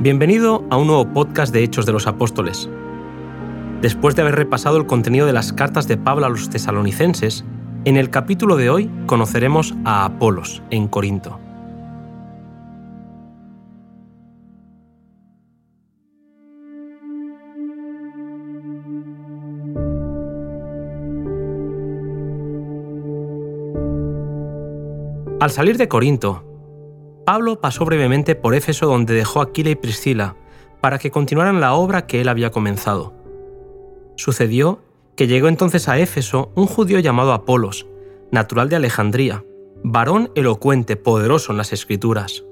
Bienvenido a un nuevo podcast de Hechos de los Apóstoles. Después de haber repasado el contenido de las cartas de Pablo a los tesalonicenses, en el capítulo de hoy conoceremos a Apolos en Corinto. Al salir de Corinto, Pablo pasó brevemente por Éfeso donde dejó a Aquila y Priscila para que continuaran la obra que él había comenzado. Sucedió que llegó entonces a Éfeso un judío llamado Apolos, natural de Alejandría, varón elocuente, poderoso en las escrituras.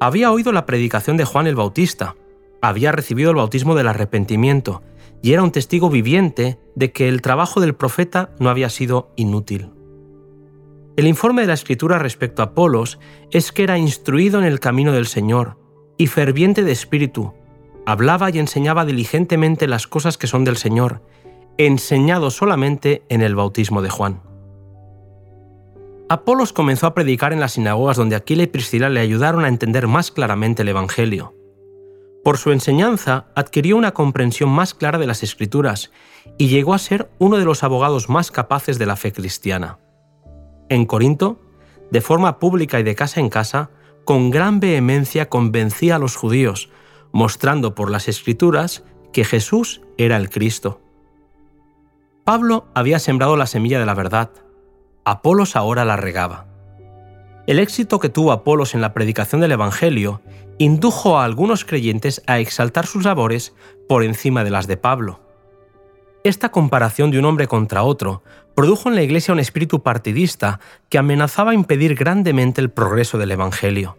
Había oído la predicación de Juan el Bautista, había recibido el bautismo del arrepentimiento y era un testigo viviente de que el trabajo del profeta no había sido inútil. El informe de la Escritura respecto a Apolos es que era instruido en el camino del Señor y ferviente de espíritu. Hablaba y enseñaba diligentemente las cosas que son del Señor, enseñado solamente en el bautismo de Juan. Apolos comenzó a predicar en las sinagogas donde Aquila y Priscila le ayudaron a entender más claramente el Evangelio. Por su enseñanza adquirió una comprensión más clara de las Escrituras y llegó a ser uno de los abogados más capaces de la fe cristiana. En Corinto, de forma pública y de casa en casa, con gran vehemencia convencía a los judíos, mostrando por las escrituras que Jesús era el Cristo. Pablo había sembrado la semilla de la verdad. Apolos ahora la regaba. El éxito que tuvo Apolos en la predicación del Evangelio indujo a algunos creyentes a exaltar sus labores por encima de las de Pablo. Esta comparación de un hombre contra otro produjo en la Iglesia un espíritu partidista que amenazaba impedir grandemente el progreso del Evangelio.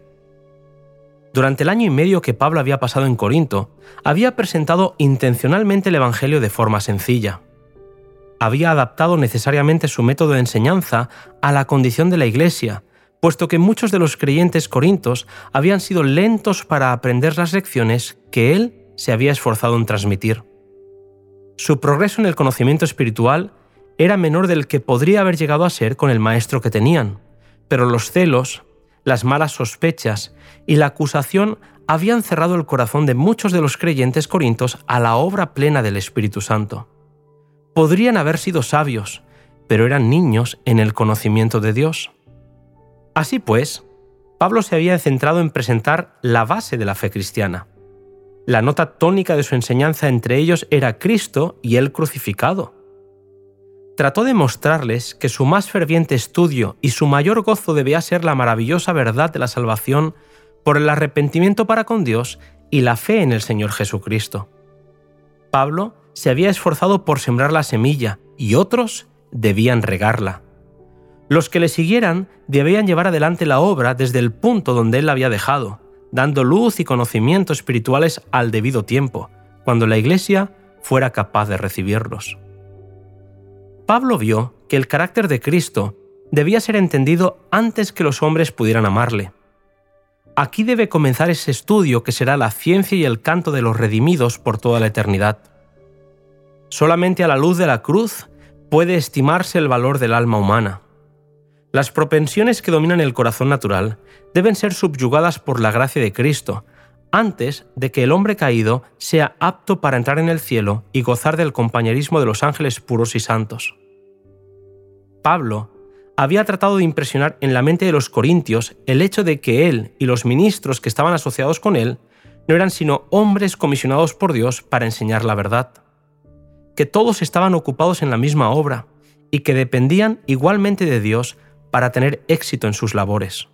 Durante el año y medio que Pablo había pasado en Corinto, había presentado intencionalmente el Evangelio de forma sencilla. Había adaptado necesariamente su método de enseñanza a la condición de la Iglesia, puesto que muchos de los creyentes corintos habían sido lentos para aprender las lecciones que él se había esforzado en transmitir. Su progreso en el conocimiento espiritual era menor del que podría haber llegado a ser con el maestro que tenían, pero los celos, las malas sospechas y la acusación habían cerrado el corazón de muchos de los creyentes corintos a la obra plena del Espíritu Santo. Podrían haber sido sabios, pero eran niños en el conocimiento de Dios. Así pues, Pablo se había centrado en presentar la base de la fe cristiana, la nota tónica de su enseñanza entre ellos era Cristo y el crucificado. Trató de mostrarles que su más ferviente estudio y su mayor gozo debía ser la maravillosa verdad de la salvación por el arrepentimiento para con Dios y la fe en el Señor Jesucristo. Pablo se había esforzado por sembrar la semilla y otros debían regarla. Los que le siguieran debían llevar adelante la obra desde el punto donde él la había dejado, dando luz y conocimiento espirituales al debido tiempo, cuando la Iglesia fuera capaz de recibirlos. Pablo vio que el carácter de Cristo debía ser entendido antes que los hombres pudieran amarle. Aquí debe comenzar ese estudio que será la ciencia y el canto de los redimidos por toda la eternidad. Solamente a la luz de la cruz puede estimarse el valor del alma humana. Las propensiones que dominan el corazón natural deben ser subyugadas por la gracia de Cristo, antes de que el hombre caído sea apto para entrar en el cielo y gozar del compañerismo de los ángeles puros y santos. Pablo había tratado de impresionar en la mente de los corintios el hecho de que él y los ministros que estaban asociados con él no eran sino hombres comisionados por Dios para enseñar la verdad, que todos estaban ocupados en la misma obra y que dependían igualmente de Dios para tener éxito en sus labores.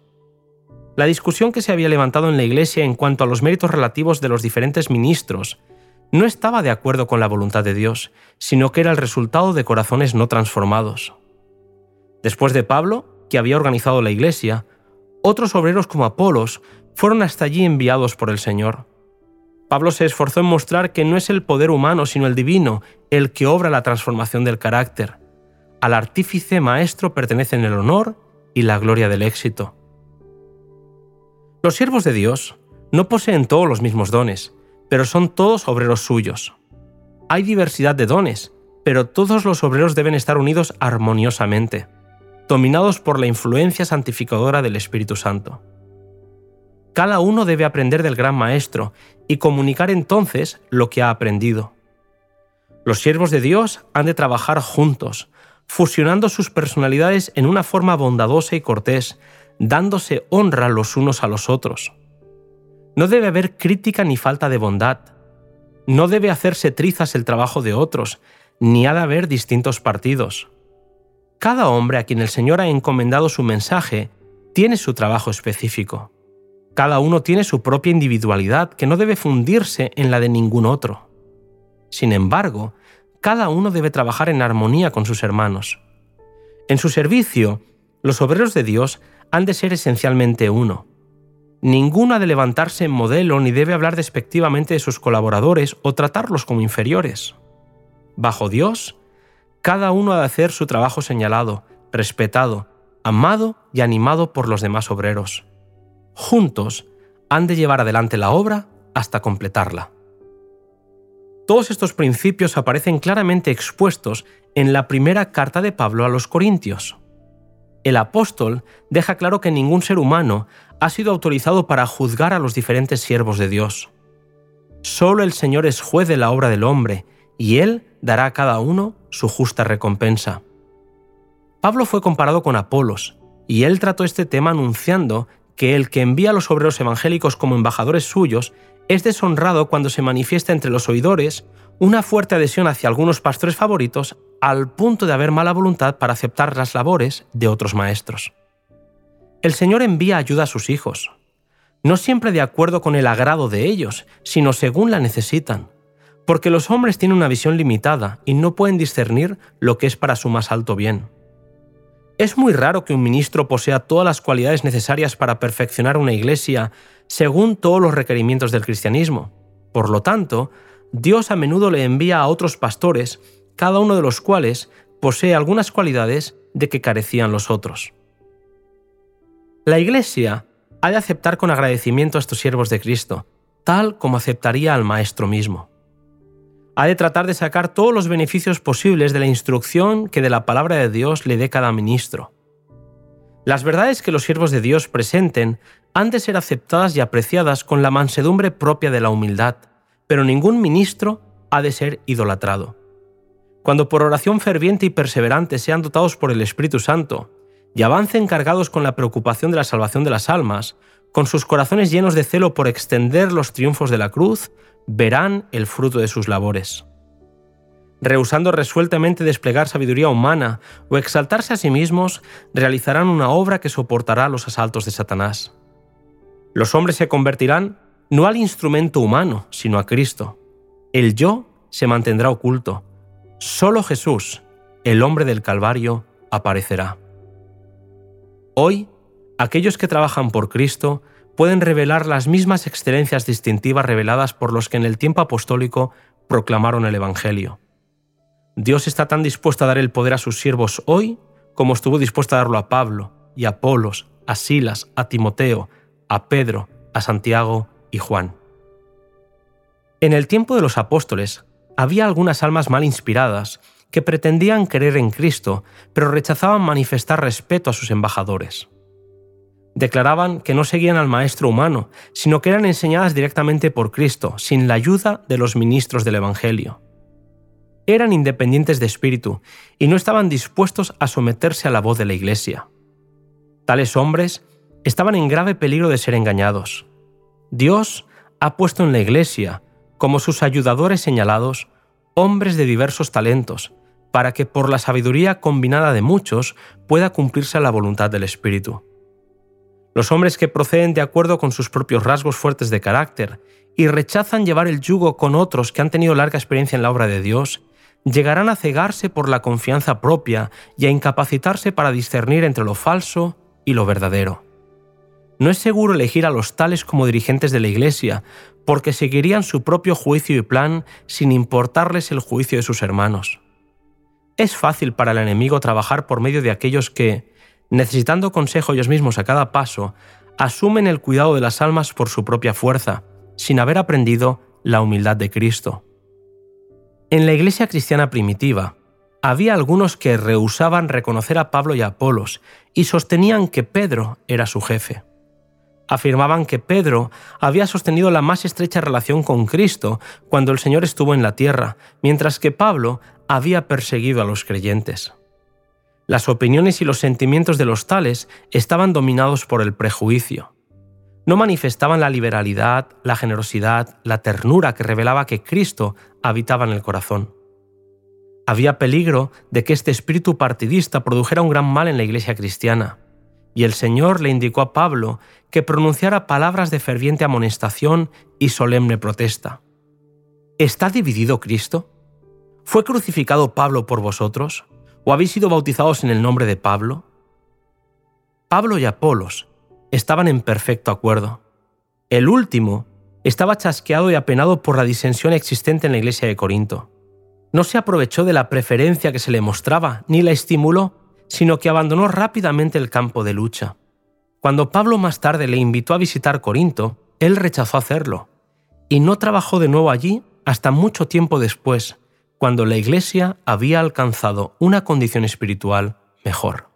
La discusión que se había levantado en la Iglesia en cuanto a los méritos relativos de los diferentes ministros no estaba de acuerdo con la voluntad de Dios, sino que era el resultado de corazones no transformados. Después de Pablo, que había organizado la Iglesia, otros obreros como Apolos fueron hasta allí enviados por el Señor. Pablo se esforzó en mostrar que no es el poder humano, sino el divino, el que obra la transformación del carácter, al artífice maestro pertenecen el honor y la gloria del éxito. Los siervos de Dios no poseen todos los mismos dones, pero son todos obreros suyos. Hay diversidad de dones, pero todos los obreros deben estar unidos armoniosamente, dominados por la influencia santificadora del Espíritu Santo. cada uno debe aprender del gran maestro y comunicar entonces lo que ha aprendido. Los siervos de Dios han de trabajar juntos, fusionando sus personalidades en una forma bondadosa y cortés, dándose honra los unos a los otros. No debe haber crítica ni falta de bondad. No debe hacerse trizas el trabajo de otros, ni ha de haber distintos partidos. Cada hombre a quien el Señor ha encomendado su mensaje tiene su trabajo específico. Cada uno tiene su propia individualidad que no debe fundirse en la de ningún otro. Sin embargo, cada uno debe trabajar en armonía con sus hermanos. En su servicio, los obreros de Dios han de ser esencialmente uno. Ninguno ha de levantarse en modelo ni debe hablar despectivamente de sus colaboradores o tratarlos como inferiores. Bajo Dios, cada uno ha de hacer su trabajo señalado, respetado, amado y animado por los demás obreros. Juntos han de llevar adelante la obra hasta completarla. Todos estos principios aparecen claramente expuestos en la primera carta de Pablo a los Corintios. El apóstol deja claro que ningún ser humano ha sido autorizado para juzgar a los diferentes siervos de Dios. Solo el Señor es juez de la obra del hombre, y Él dará a cada uno su justa recompensa. Pablo fue comparado con Apolos, y él trató este tema anunciando que el que envía a los obreros evangélicos como embajadores suyos es deshonrado cuando se manifiesta entre los oidores una fuerte adhesión hacia algunos pastores favoritos al punto de haber mala voluntad para aceptar las labores de otros maestros. El Señor envía ayuda a sus hijos, no siempre de acuerdo con el agrado de ellos, sino según la necesitan, porque los hombres tienen una visión limitada y no pueden discernir lo que es para su más alto bien. Es muy raro que un ministro posea todas las cualidades necesarias para perfeccionar una iglesia según todos los requerimientos del cristianismo. Por lo tanto, Dios a menudo le envía a otros pastores, cada uno de los cuales posee algunas cualidades de que carecían los otros. La iglesia ha de aceptar con agradecimiento a estos siervos de Cristo, tal como aceptaría al Maestro mismo ha de tratar de sacar todos los beneficios posibles de la instrucción que de la palabra de Dios le dé cada ministro. Las verdades que los siervos de Dios presenten han de ser aceptadas y apreciadas con la mansedumbre propia de la humildad, pero ningún ministro ha de ser idolatrado. Cuando por oración ferviente y perseverante sean dotados por el Espíritu Santo y avancen cargados con la preocupación de la salvación de las almas, con sus corazones llenos de celo por extender los triunfos de la cruz, verán el fruto de sus labores. Rehusando resueltamente desplegar sabiduría humana o exaltarse a sí mismos, realizarán una obra que soportará los asaltos de Satanás. Los hombres se convertirán no al instrumento humano, sino a Cristo. El yo se mantendrá oculto. Solo Jesús, el hombre del Calvario, aparecerá. Hoy, aquellos que trabajan por Cristo pueden revelar las mismas excelencias distintivas reveladas por los que en el tiempo apostólico proclamaron el Evangelio. Dios está tan dispuesto a dar el poder a sus siervos hoy como estuvo dispuesto a darlo a Pablo y a Apolos, a Silas, a Timoteo, a Pedro, a Santiago y Juan. En el tiempo de los apóstoles había algunas almas mal inspiradas que pretendían creer en Cristo, pero rechazaban manifestar respeto a sus embajadores declaraban que no seguían al Maestro humano, sino que eran enseñadas directamente por Cristo, sin la ayuda de los ministros del Evangelio. Eran independientes de espíritu y no estaban dispuestos a someterse a la voz de la Iglesia. Tales hombres estaban en grave peligro de ser engañados. Dios ha puesto en la Iglesia, como sus ayudadores señalados, hombres de diversos talentos, para que por la sabiduría combinada de muchos pueda cumplirse la voluntad del Espíritu. Los hombres que proceden de acuerdo con sus propios rasgos fuertes de carácter y rechazan llevar el yugo con otros que han tenido larga experiencia en la obra de Dios, llegarán a cegarse por la confianza propia y a incapacitarse para discernir entre lo falso y lo verdadero. No es seguro elegir a los tales como dirigentes de la Iglesia, porque seguirían su propio juicio y plan sin importarles el juicio de sus hermanos. Es fácil para el enemigo trabajar por medio de aquellos que, necesitando consejo ellos mismos a cada paso, asumen el cuidado de las almas por su propia fuerza, sin haber aprendido la humildad de Cristo. En la iglesia cristiana primitiva, había algunos que rehusaban reconocer a Pablo y a Apolos y sostenían que Pedro era su jefe. Afirmaban que Pedro había sostenido la más estrecha relación con Cristo cuando el Señor estuvo en la tierra, mientras que Pablo había perseguido a los creyentes. Las opiniones y los sentimientos de los tales estaban dominados por el prejuicio. No manifestaban la liberalidad, la generosidad, la ternura que revelaba que Cristo habitaba en el corazón. Había peligro de que este espíritu partidista produjera un gran mal en la iglesia cristiana, y el Señor le indicó a Pablo que pronunciara palabras de ferviente amonestación y solemne protesta. ¿Está dividido Cristo? ¿Fue crucificado Pablo por vosotros? ¿O habéis sido bautizados en el nombre de Pablo? Pablo y Apolos estaban en perfecto acuerdo. El último estaba chasqueado y apenado por la disensión existente en la iglesia de Corinto. No se aprovechó de la preferencia que se le mostraba, ni la estimuló, sino que abandonó rápidamente el campo de lucha. Cuando Pablo más tarde le invitó a visitar Corinto, él rechazó hacerlo, y no trabajó de nuevo allí hasta mucho tiempo después, cuando la Iglesia había alcanzado una condición espiritual mejor.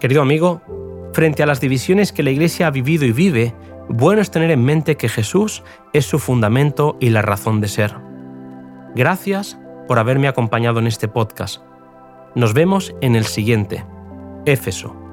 Querido amigo, frente a las divisiones que la Iglesia ha vivido y vive, bueno es tener en mente que Jesús es su fundamento y la razón de ser. Gracias por haberme acompañado en este podcast. Nos vemos en el siguiente. Éfeso